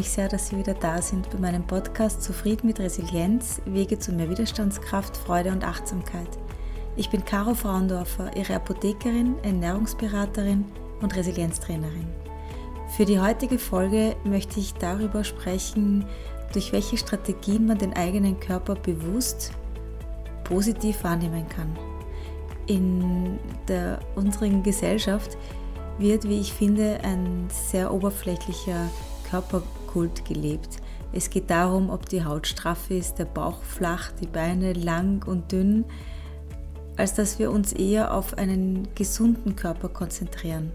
Mich sehr, dass Sie wieder da sind bei meinem Podcast Zufrieden mit Resilienz, Wege zu mehr Widerstandskraft, Freude und Achtsamkeit. Ich bin Caro Frauendorfer, Ihre Apothekerin, Ernährungsberaterin und Resilienztrainerin. Für die heutige Folge möchte ich darüber sprechen, durch welche Strategien man den eigenen Körper bewusst positiv wahrnehmen kann. In der unseren Gesellschaft wird, wie ich finde, ein sehr oberflächlicher Körperkult gelebt. Es geht darum, ob die Haut straff ist, der Bauch flach, die Beine lang und dünn, als dass wir uns eher auf einen gesunden Körper konzentrieren.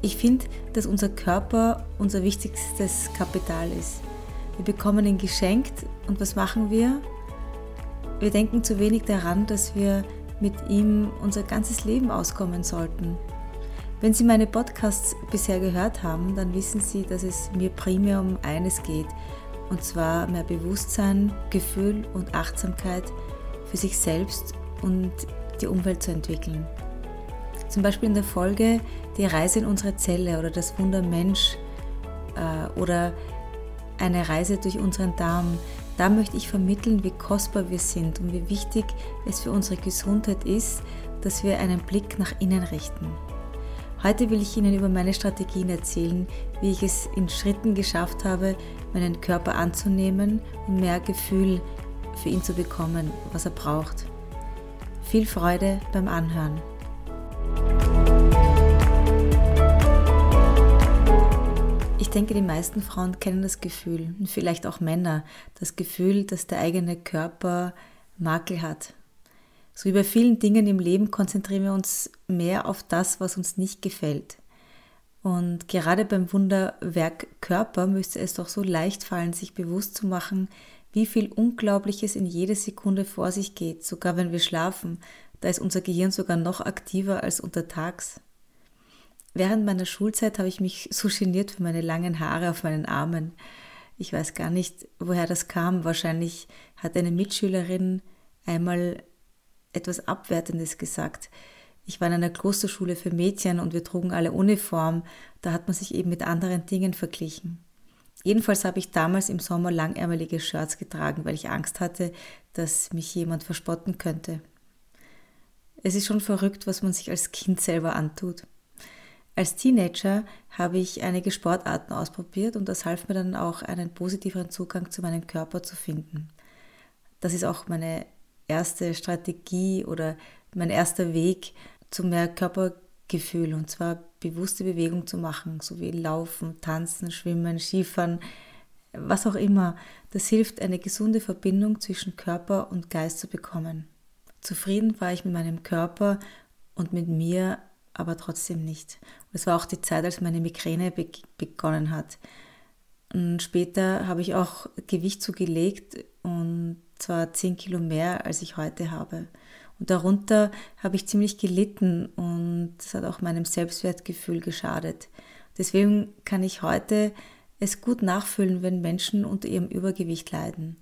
Ich finde, dass unser Körper unser wichtigstes Kapital ist. Wir bekommen ihn geschenkt und was machen wir? Wir denken zu wenig daran, dass wir mit ihm unser ganzes Leben auskommen sollten. Wenn Sie meine Podcasts bisher gehört haben, dann wissen Sie, dass es mir primär um eines geht, und zwar mehr Bewusstsein, Gefühl und Achtsamkeit für sich selbst und die Umwelt zu entwickeln. Zum Beispiel in der Folge Die Reise in unsere Zelle oder das Wunder Mensch äh, oder eine Reise durch unseren Darm. Da möchte ich vermitteln, wie kostbar wir sind und wie wichtig es für unsere Gesundheit ist, dass wir einen Blick nach innen richten. Heute will ich Ihnen über meine Strategien erzählen, wie ich es in Schritten geschafft habe, meinen Körper anzunehmen und mehr Gefühl für ihn zu bekommen, was er braucht. Viel Freude beim Anhören. Ich denke, die meisten Frauen kennen das Gefühl, und vielleicht auch Männer, das Gefühl, dass der eigene Körper Makel hat, so wie bei vielen Dingen im Leben konzentrieren wir uns mehr auf das, was uns nicht gefällt. Und gerade beim Wunderwerk Körper müsste es doch so leicht fallen, sich bewusst zu machen, wie viel Unglaubliches in jede Sekunde vor sich geht, sogar wenn wir schlafen. Da ist unser Gehirn sogar noch aktiver als untertags. Während meiner Schulzeit habe ich mich so geniert für meine langen Haare auf meinen Armen. Ich weiß gar nicht, woher das kam. Wahrscheinlich hat eine Mitschülerin einmal etwas Abwertendes gesagt. Ich war in einer Klosterschule für Mädchen und wir trugen alle Uniform. Da hat man sich eben mit anderen Dingen verglichen. Jedenfalls habe ich damals im Sommer langärmelige Shirts getragen, weil ich Angst hatte, dass mich jemand verspotten könnte. Es ist schon verrückt, was man sich als Kind selber antut. Als Teenager habe ich einige Sportarten ausprobiert und das half mir dann auch, einen positiveren Zugang zu meinem Körper zu finden. Das ist auch meine erste Strategie oder mein erster Weg zu mehr Körpergefühl und zwar bewusste Bewegung zu machen, so wie Laufen, Tanzen, Schwimmen, Skifahren, was auch immer. Das hilft, eine gesunde Verbindung zwischen Körper und Geist zu bekommen. Zufrieden war ich mit meinem Körper und mit mir aber trotzdem nicht. es war auch die Zeit, als meine Migräne be begonnen hat. Und später habe ich auch Gewicht zugelegt und zwar 10 Kilo mehr, als ich heute habe. Und darunter habe ich ziemlich gelitten und das hat auch meinem Selbstwertgefühl geschadet. Deswegen kann ich heute es gut nachfühlen, wenn Menschen unter ihrem Übergewicht leiden.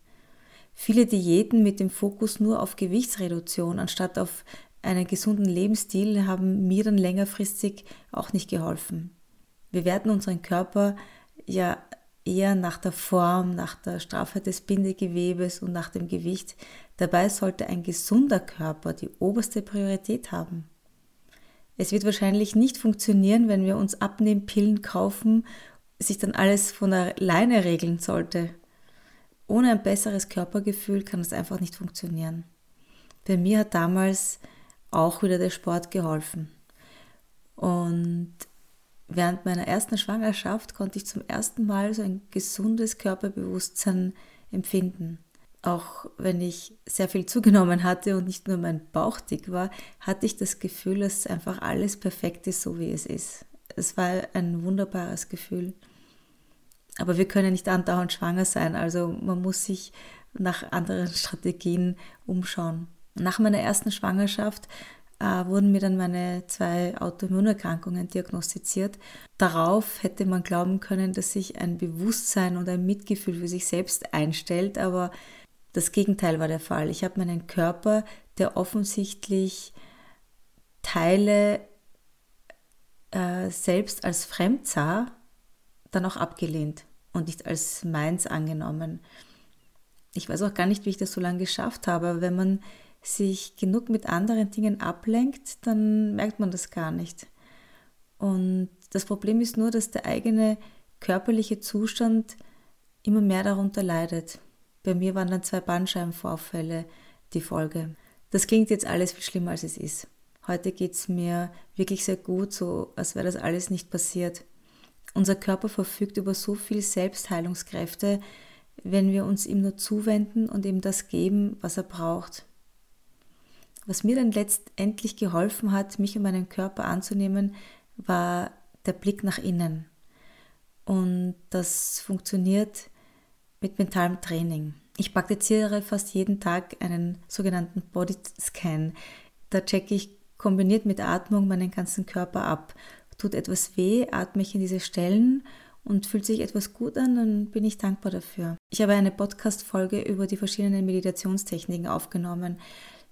Viele Diäten mit dem Fokus nur auf Gewichtsreduktion anstatt auf einen gesunden Lebensstil haben mir dann längerfristig auch nicht geholfen. Wir werten unseren Körper ja eher nach der Form, nach der Straffheit des Bindegewebes und nach dem Gewicht. Dabei sollte ein gesunder Körper die oberste Priorität haben. Es wird wahrscheinlich nicht funktionieren, wenn wir uns Abnehmpillen kaufen, sich dann alles von alleine regeln sollte. Ohne ein besseres Körpergefühl kann das einfach nicht funktionieren. Bei mir hat damals auch wieder der Sport geholfen. Und Während meiner ersten Schwangerschaft konnte ich zum ersten Mal so ein gesundes Körperbewusstsein empfinden. Auch wenn ich sehr viel zugenommen hatte und nicht nur mein Bauch dick war, hatte ich das Gefühl, dass einfach alles perfekt ist, so wie es ist. Es war ein wunderbares Gefühl. Aber wir können nicht andauernd schwanger sein, also man muss sich nach anderen Strategien umschauen. Nach meiner ersten Schwangerschaft äh, wurden mir dann meine zwei Autoimmunerkrankungen diagnostiziert. Darauf hätte man glauben können, dass sich ein Bewusstsein und ein Mitgefühl für sich selbst einstellt, aber das Gegenteil war der Fall. Ich habe meinen Körper, der offensichtlich Teile äh, selbst als fremd sah, dann auch abgelehnt und nicht als meins angenommen. Ich weiß auch gar nicht, wie ich das so lange geschafft habe, aber wenn man sich genug mit anderen Dingen ablenkt, dann merkt man das gar nicht. Und das Problem ist nur, dass der eigene körperliche Zustand immer mehr darunter leidet. Bei mir waren dann zwei Bandscheibenvorfälle die Folge. Das klingt jetzt alles viel schlimmer, als es ist. Heute geht es mir wirklich sehr gut, so als wäre das alles nicht passiert. Unser Körper verfügt über so viel Selbstheilungskräfte, wenn wir uns ihm nur zuwenden und ihm das geben, was er braucht. Was mir dann letztendlich geholfen hat, mich und meinen Körper anzunehmen, war der Blick nach innen. Und das funktioniert mit mentalem Training. Ich praktiziere fast jeden Tag einen sogenannten Bodyscan. Da checke ich kombiniert mit Atmung meinen ganzen Körper ab. Tut etwas weh, atme ich in diese Stellen und fühlt sich etwas gut an, dann bin ich dankbar dafür. Ich habe eine Podcast-Folge über die verschiedenen Meditationstechniken aufgenommen.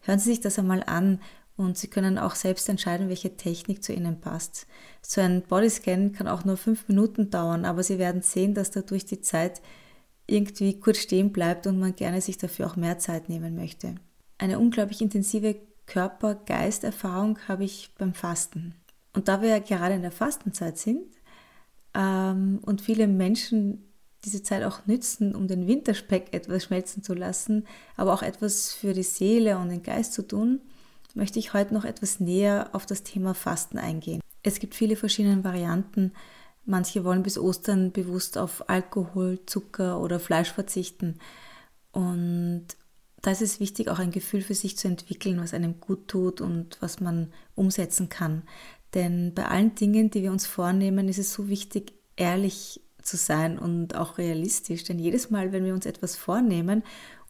Hören Sie sich das einmal an und Sie können auch selbst entscheiden, welche Technik zu Ihnen passt. So ein Bodyscan kann auch nur fünf Minuten dauern, aber Sie werden sehen, dass dadurch die Zeit irgendwie kurz stehen bleibt und man gerne sich dafür auch mehr Zeit nehmen möchte. Eine unglaublich intensive Körper-Geist-Erfahrung habe ich beim Fasten. Und da wir ja gerade in der Fastenzeit sind ähm, und viele Menschen diese Zeit auch nützen, um den Winterspeck etwas schmelzen zu lassen, aber auch etwas für die Seele und den Geist zu tun, möchte ich heute noch etwas näher auf das Thema Fasten eingehen. Es gibt viele verschiedene Varianten. Manche wollen bis Ostern bewusst auf Alkohol, Zucker oder Fleisch verzichten. Und da ist es wichtig, auch ein Gefühl für sich zu entwickeln, was einem gut tut und was man umsetzen kann. Denn bei allen Dingen, die wir uns vornehmen, ist es so wichtig, ehrlich zu sein und auch realistisch. Denn jedes Mal, wenn wir uns etwas vornehmen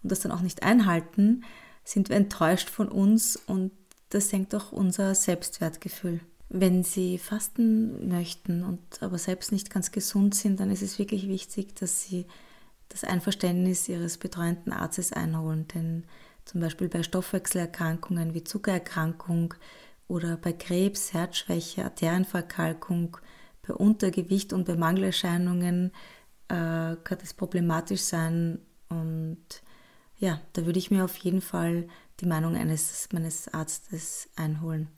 und das dann auch nicht einhalten, sind wir enttäuscht von uns und das senkt auch unser Selbstwertgefühl. Wenn Sie fasten möchten und aber selbst nicht ganz gesund sind, dann ist es wirklich wichtig, dass Sie das Einverständnis ihres betreuenden Arztes einholen, denn zum Beispiel bei Stoffwechselerkrankungen wie Zuckererkrankung oder bei Krebs, Herzschwäche, Arterienverkalkung, bei Untergewicht und bei Mangelerscheinungen äh, kann das problematisch sein und ja, da würde ich mir auf jeden Fall die Meinung eines meines Arztes einholen.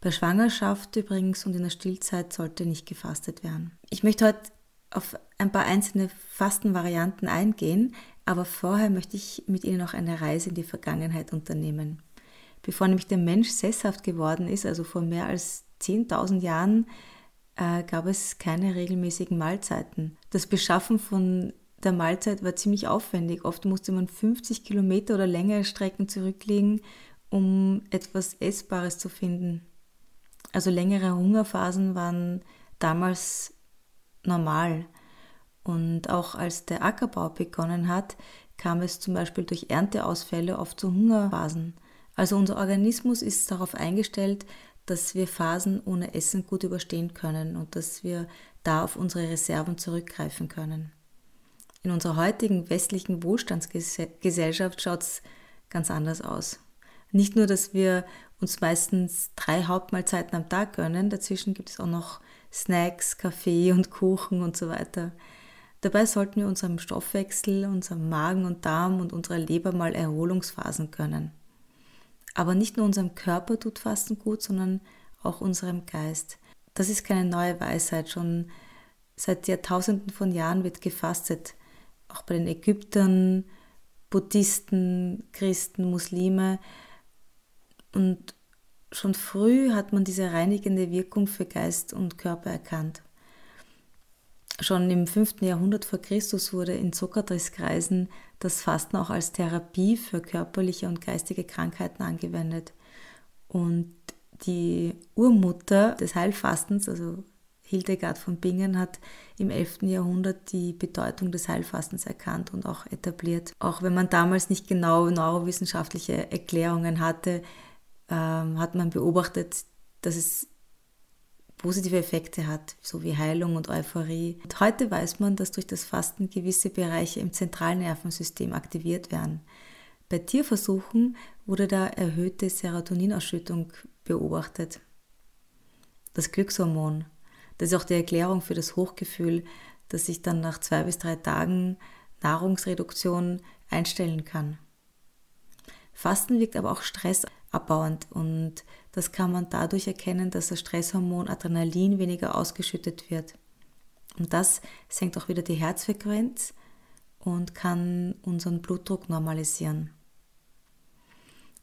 Bei Schwangerschaft übrigens und in der Stillzeit sollte nicht gefastet werden. Ich möchte heute auf ein paar einzelne Fastenvarianten eingehen, aber vorher möchte ich mit Ihnen noch eine Reise in die Vergangenheit unternehmen. Bevor nämlich der Mensch sesshaft geworden ist, also vor mehr als 10.000 Jahren, äh, gab es keine regelmäßigen Mahlzeiten. Das Beschaffen von der Mahlzeit war ziemlich aufwendig. Oft musste man 50 Kilometer oder längere Strecken zurücklegen, um etwas Essbares zu finden. Also längere Hungerphasen waren damals normal. Und auch als der Ackerbau begonnen hat, kam es zum Beispiel durch Ernteausfälle oft zu Hungerphasen. Also unser Organismus ist darauf eingestellt, dass wir Phasen ohne Essen gut überstehen können und dass wir da auf unsere Reserven zurückgreifen können. In unserer heutigen westlichen Wohlstandsgesellschaft schaut es ganz anders aus. Nicht nur, dass wir uns meistens drei Hauptmahlzeiten am Tag gönnen, dazwischen gibt es auch noch Snacks, Kaffee und Kuchen und so weiter. Dabei sollten wir unserem Stoffwechsel, unserem Magen und Darm und unserer Leber mal Erholungsphasen gönnen. Aber nicht nur unserem Körper tut Fasten gut, sondern auch unserem Geist. Das ist keine neue Weisheit. Schon seit Jahrtausenden von Jahren wird gefastet. Auch bei den Ägyptern, Buddhisten, Christen, Muslime. Und schon früh hat man diese reinigende Wirkung für Geist und Körper erkannt. Schon im 5. Jahrhundert vor Christus wurde in Sokrates-Kreisen das Fasten auch als Therapie für körperliche und geistige Krankheiten angewendet. Und die Urmutter des Heilfastens, also Hildegard von Bingen, hat im 11. Jahrhundert die Bedeutung des Heilfastens erkannt und auch etabliert. Auch wenn man damals nicht genau neurowissenschaftliche Erklärungen hatte, ähm, hat man beobachtet, dass es positive Effekte hat, so wie Heilung und Euphorie. Und heute weiß man, dass durch das Fasten gewisse Bereiche im zentralen Nervensystem aktiviert werden. Bei Tierversuchen wurde da erhöhte Serotoninausschüttung beobachtet. Das Glückshormon, das ist auch die Erklärung für das Hochgefühl, dass ich dann nach zwei bis drei Tagen Nahrungsreduktion einstellen kann. Fasten wirkt aber auch stressabbauend und das kann man dadurch erkennen, dass das Stresshormon Adrenalin weniger ausgeschüttet wird. Und das senkt auch wieder die Herzfrequenz und kann unseren Blutdruck normalisieren.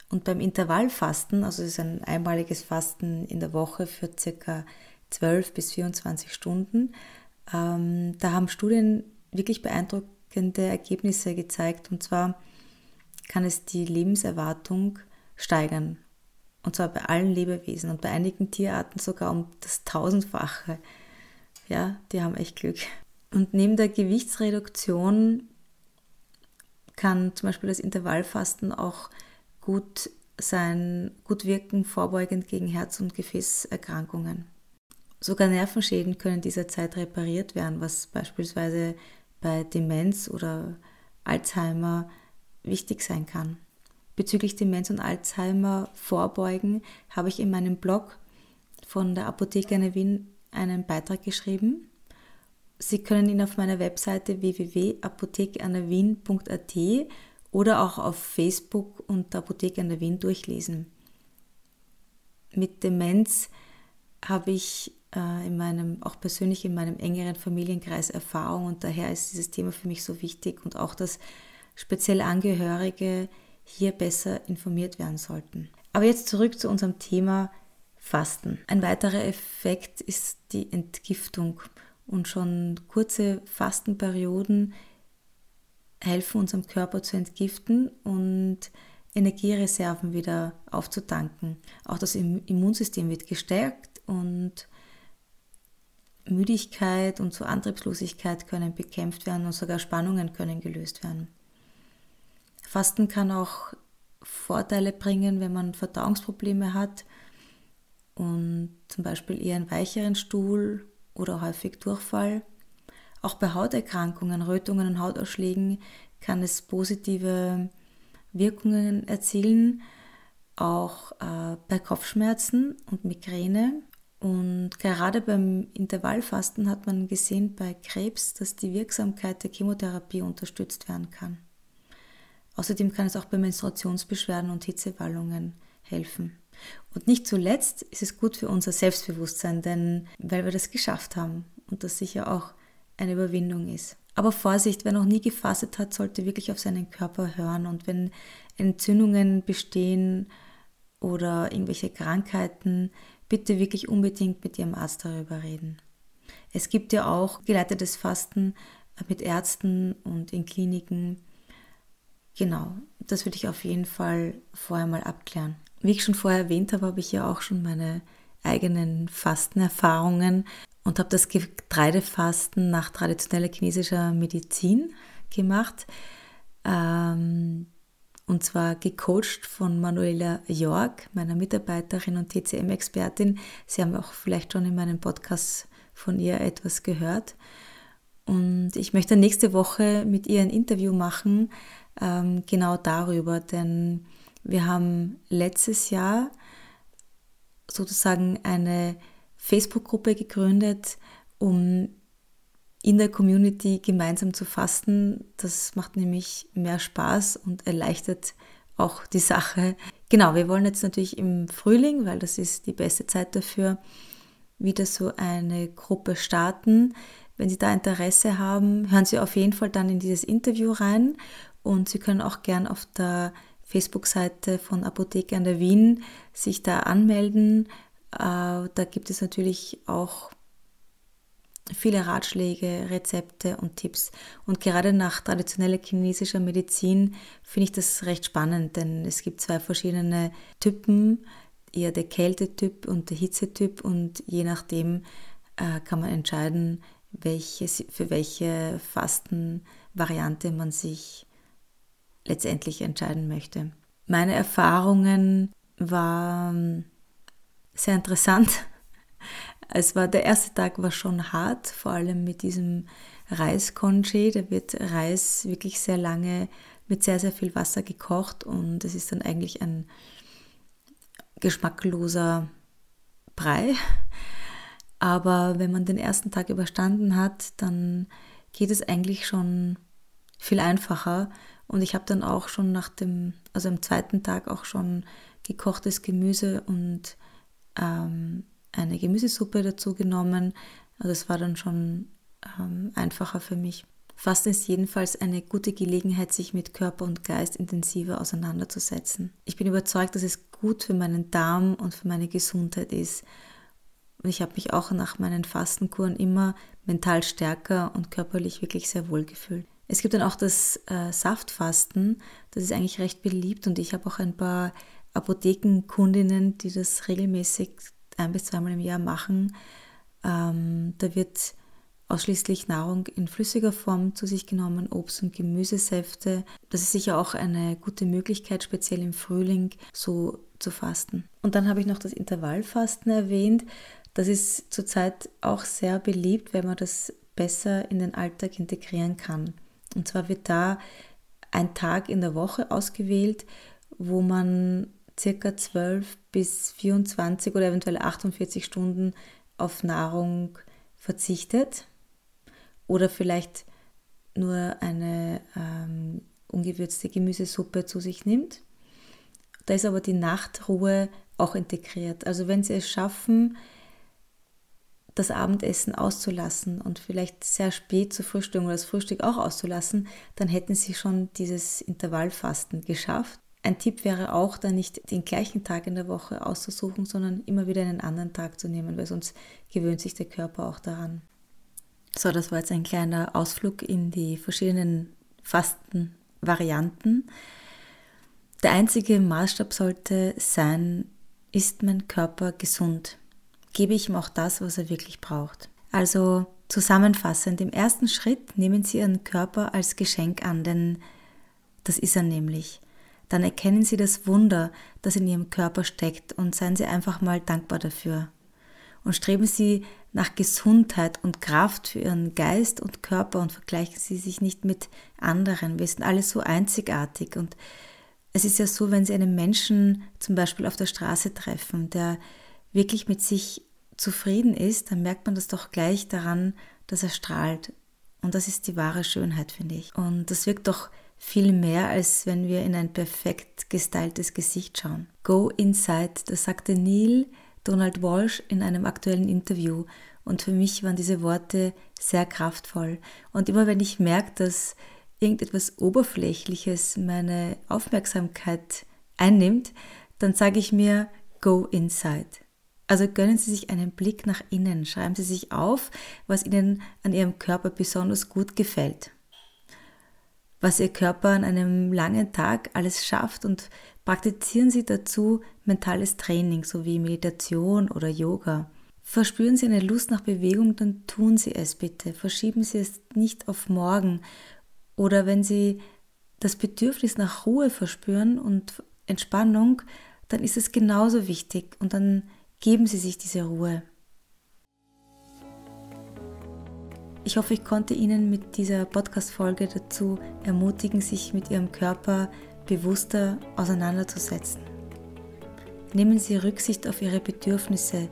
Und beim Intervallfasten, also es ist ein einmaliges Fasten in der Woche für circa 12 bis 24 Stunden, ähm, da haben Studien wirklich beeindruckende Ergebnisse gezeigt. Und zwar kann es die Lebenserwartung steigern. Und zwar bei allen Lebewesen und bei einigen Tierarten sogar um das tausendfache. Ja, die haben echt Glück. Und neben der Gewichtsreduktion kann zum Beispiel das Intervallfasten auch gut sein, gut wirken, vorbeugend gegen Herz- und Gefäßerkrankungen. Sogar Nervenschäden können dieser Zeit repariert werden, was beispielsweise bei Demenz oder Alzheimer wichtig sein kann. Bezüglich Demenz und Alzheimer vorbeugen habe ich in meinem Blog von der Apotheke in Wien einen Beitrag geschrieben. Sie können ihn auf meiner Webseite www.apothekeanerwien.at oder auch auf Facebook und Apotheke an der Wien durchlesen. Mit Demenz habe ich äh, in meinem, auch persönlich in meinem engeren Familienkreis Erfahrung und daher ist dieses Thema für mich so wichtig und auch, dass speziell Angehörige hier besser informiert werden sollten. Aber jetzt zurück zu unserem Thema Fasten. Ein weiterer Effekt ist die Entgiftung und schon kurze Fastenperioden helfen unserem Körper zu entgiften und Energiereserven wieder aufzutanken. Auch das Immunsystem wird gestärkt und Müdigkeit und so Antriebslosigkeit können bekämpft werden und sogar Spannungen können gelöst werden. Fasten kann auch Vorteile bringen, wenn man Verdauungsprobleme hat und zum Beispiel eher einen weicheren Stuhl oder häufig Durchfall. Auch bei Hauterkrankungen, Rötungen und Hautausschlägen kann es positive Wirkungen erzielen, auch äh, bei Kopfschmerzen und Migräne. Und gerade beim Intervallfasten hat man gesehen bei Krebs, dass die Wirksamkeit der Chemotherapie unterstützt werden kann. Außerdem kann es auch bei Menstruationsbeschwerden und Hitzewallungen helfen. Und nicht zuletzt ist es gut für unser Selbstbewusstsein, denn weil wir das geschafft haben und das sicher auch eine Überwindung ist. Aber Vorsicht, wer noch nie gefastet hat, sollte wirklich auf seinen Körper hören. Und wenn Entzündungen bestehen oder irgendwelche Krankheiten, bitte wirklich unbedingt mit Ihrem Arzt darüber reden. Es gibt ja auch geleitetes Fasten mit Ärzten und in Kliniken. Genau, das würde ich auf jeden Fall vorher mal abklären. Wie ich schon vorher erwähnt habe, habe ich ja auch schon meine eigenen Fastenerfahrungen und habe das Getreidefasten nach traditioneller chinesischer Medizin gemacht. Ähm, und zwar gecoacht von Manuela York, meiner Mitarbeiterin und TCM-Expertin. Sie haben auch vielleicht schon in meinem Podcast von ihr etwas gehört. Und ich möchte nächste Woche mit ihr ein Interview machen, ähm, genau darüber, denn wir haben letztes Jahr sozusagen eine Facebook-Gruppe gegründet, um in der Community gemeinsam zu fasten. Das macht nämlich mehr Spaß und erleichtert auch die Sache. Genau, wir wollen jetzt natürlich im Frühling, weil das ist die beste Zeit dafür, wieder so eine Gruppe starten. Wenn Sie da Interesse haben, hören Sie auf jeden Fall dann in dieses Interview rein und Sie können auch gern auf der Facebook-Seite von Apotheke an der Wien sich da anmelden. Äh, da gibt es natürlich auch viele Ratschläge, Rezepte und Tipps. Und gerade nach traditioneller chinesischer Medizin finde ich das recht spannend, denn es gibt zwei verschiedene Typen, eher der Kältetyp und der Hitzetyp und je nachdem äh, kann man entscheiden, welche, für welche Fastenvariante man sich letztendlich entscheiden möchte. Meine Erfahrungen waren sehr interessant es war, der erste Tag war schon hart, vor allem mit diesem Reiskonji. Da wird Reis wirklich sehr lange mit sehr, sehr viel Wasser gekocht und es ist dann eigentlich ein geschmackloser Brei. Aber wenn man den ersten Tag überstanden hat, dann geht es eigentlich schon viel einfacher. Und ich habe dann auch schon nach dem, also am zweiten Tag auch schon gekochtes Gemüse und ähm, eine Gemüsesuppe dazu genommen. Also es war dann schon ähm, einfacher für mich. Fasten ist jedenfalls eine gute Gelegenheit, sich mit Körper und Geist intensiver auseinanderzusetzen. Ich bin überzeugt, dass es gut für meinen Darm und für meine Gesundheit ist. Und ich habe mich auch nach meinen Fastenkuren immer mental stärker und körperlich wirklich sehr wohl gefühlt. Es gibt dann auch das äh, Saftfasten, das ist eigentlich recht beliebt und ich habe auch ein paar Apothekenkundinnen, die das regelmäßig ein bis zweimal im Jahr machen. Ähm, da wird ausschließlich Nahrung in flüssiger Form zu sich genommen, Obst- und Gemüsesäfte. Das ist sicher auch eine gute Möglichkeit, speziell im Frühling so zu fasten. Und dann habe ich noch das Intervallfasten erwähnt. Das ist zurzeit auch sehr beliebt, wenn man das besser in den Alltag integrieren kann. Und zwar wird da ein Tag in der Woche ausgewählt, wo man circa 12 bis 24 oder eventuell 48 Stunden auf Nahrung verzichtet oder vielleicht nur eine ähm, ungewürzte Gemüsesuppe zu sich nimmt. Da ist aber die Nachtruhe auch integriert. Also wenn Sie es schaffen, das Abendessen auszulassen und vielleicht sehr spät zu frühstücken oder das Frühstück auch auszulassen, dann hätten Sie schon dieses Intervallfasten geschafft. Ein Tipp wäre auch, da nicht den gleichen Tag in der Woche auszusuchen, sondern immer wieder einen anderen Tag zu nehmen, weil sonst gewöhnt sich der Körper auch daran. So, das war jetzt ein kleiner Ausflug in die verschiedenen Fastenvarianten. Der einzige Maßstab sollte sein, ist mein Körper gesund? Gebe ich ihm auch das, was er wirklich braucht? Also zusammenfassend, im ersten Schritt nehmen Sie Ihren Körper als Geschenk an, denn das ist er nämlich dann erkennen Sie das Wunder, das in Ihrem Körper steckt und seien Sie einfach mal dankbar dafür. Und streben Sie nach Gesundheit und Kraft für Ihren Geist und Körper und vergleichen Sie sich nicht mit anderen. Wir sind alle so einzigartig und es ist ja so, wenn Sie einen Menschen zum Beispiel auf der Straße treffen, der wirklich mit sich zufrieden ist, dann merkt man das doch gleich daran, dass er strahlt. Und das ist die wahre Schönheit, finde ich. Und das wirkt doch viel mehr, als wenn wir in ein perfekt gestyltes Gesicht schauen. Go inside, das sagte Neil Donald Walsh in einem aktuellen Interview. Und für mich waren diese Worte sehr kraftvoll. Und immer wenn ich merke, dass irgendetwas Oberflächliches meine Aufmerksamkeit einnimmt, dann sage ich mir, go inside. Also gönnen Sie sich einen Blick nach innen, schreiben Sie sich auf, was Ihnen an Ihrem Körper besonders gut gefällt was Ihr Körper an einem langen Tag alles schafft und praktizieren Sie dazu mentales Training sowie Meditation oder Yoga. Verspüren Sie eine Lust nach Bewegung, dann tun Sie es bitte. Verschieben Sie es nicht auf morgen. Oder wenn Sie das Bedürfnis nach Ruhe verspüren und Entspannung, dann ist es genauso wichtig und dann geben Sie sich diese Ruhe. Ich hoffe, ich konnte Ihnen mit dieser Podcast-Folge dazu ermutigen, sich mit Ihrem Körper bewusster auseinanderzusetzen. Nehmen Sie Rücksicht auf Ihre Bedürfnisse,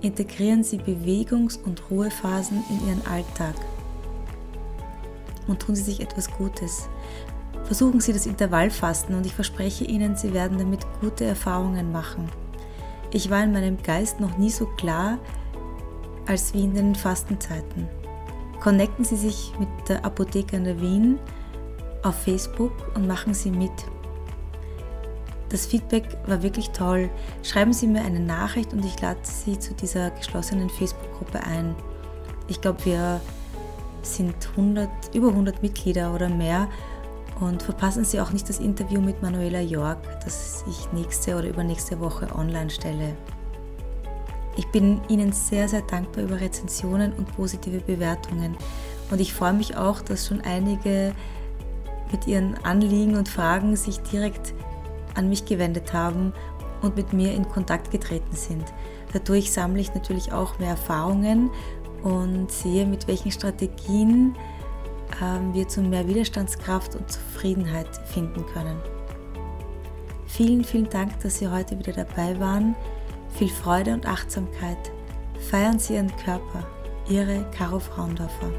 integrieren Sie Bewegungs- und Ruhephasen in Ihren Alltag und tun Sie sich etwas Gutes. Versuchen Sie das Intervallfasten und ich verspreche Ihnen, Sie werden damit gute Erfahrungen machen. Ich war in meinem Geist noch nie so klar als wie in den Fastenzeiten connecten Sie sich mit der Apotheke in der Wien auf Facebook und machen Sie mit. Das Feedback war wirklich toll. Schreiben Sie mir eine Nachricht und ich lade Sie zu dieser geschlossenen Facebook-Gruppe ein. Ich glaube, wir sind 100, über 100 Mitglieder oder mehr und verpassen Sie auch nicht das Interview mit Manuela York, das ich nächste oder übernächste Woche online stelle. Ich bin Ihnen sehr, sehr dankbar über Rezensionen und positive Bewertungen. Und ich freue mich auch, dass schon einige mit ihren Anliegen und Fragen sich direkt an mich gewendet haben und mit mir in Kontakt getreten sind. Dadurch sammle ich natürlich auch mehr Erfahrungen und sehe, mit welchen Strategien wir zu mehr Widerstandskraft und Zufriedenheit finden können. Vielen, vielen Dank, dass Sie heute wieder dabei waren. Viel Freude und Achtsamkeit. Feiern Sie Ihren Körper, Ihre Caro Fraundorfer.